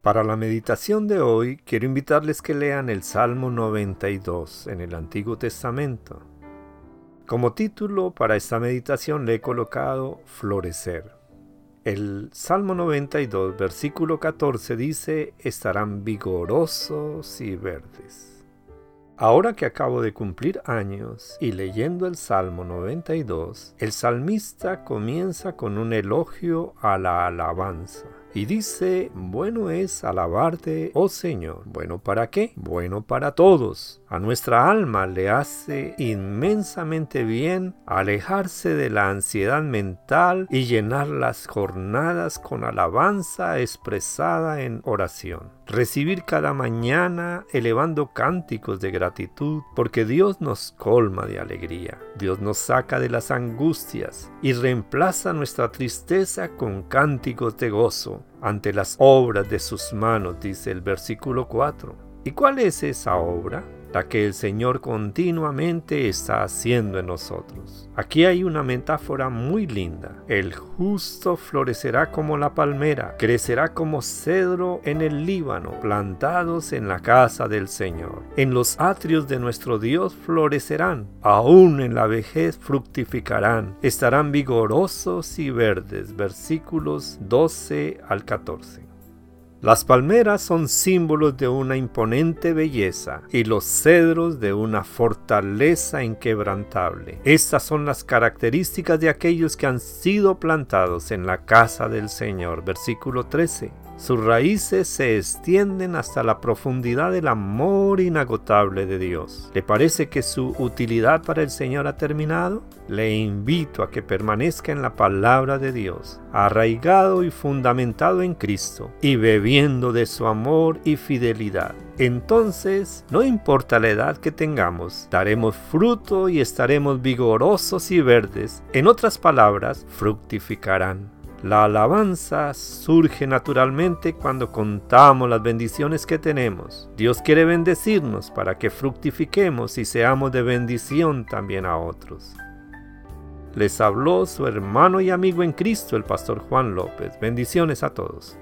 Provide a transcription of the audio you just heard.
Para la meditación de hoy quiero invitarles que lean el Salmo 92 en el Antiguo Testamento. Como título para esta meditación le he colocado Florecer. El Salmo 92, versículo 14 dice, estarán vigorosos y verdes. Ahora que acabo de cumplir años y leyendo el Salmo 92, el salmista comienza con un elogio a la alabanza. Y dice, bueno es alabarte, oh Señor. ¿Bueno para qué? Bueno para todos. A nuestra alma le hace inmensamente bien alejarse de la ansiedad mental y llenar las jornadas con alabanza expresada en oración. Recibir cada mañana elevando cánticos de gratitud porque Dios nos colma de alegría. Dios nos saca de las angustias y reemplaza nuestra tristeza con cánticos de gozo ante las obras de sus manos, dice el versículo 4. ¿Y cuál es esa obra? La que el Señor continuamente está haciendo en nosotros. Aquí hay una metáfora muy linda. El justo florecerá como la palmera, crecerá como cedro en el Líbano, plantados en la casa del Señor. En los atrios de nuestro Dios florecerán, aún en la vejez fructificarán, estarán vigorosos y verdes. Versículos 12 al 14. Las palmeras son símbolos de una imponente belleza y los cedros de una fortaleza inquebrantable. Estas son las características de aquellos que han sido plantados en la casa del Señor. Versículo 13. Sus raíces se extienden hasta la profundidad del amor inagotable de Dios. ¿Le parece que su utilidad para el Señor ha terminado? Le invito a que permanezca en la palabra de Dios, arraigado y fundamentado en Cristo, y bebiendo de su amor y fidelidad. Entonces, no importa la edad que tengamos, daremos fruto y estaremos vigorosos y verdes. En otras palabras, fructificarán. La alabanza surge naturalmente cuando contamos las bendiciones que tenemos. Dios quiere bendecirnos para que fructifiquemos y seamos de bendición también a otros. Les habló su hermano y amigo en Cristo, el pastor Juan López. Bendiciones a todos.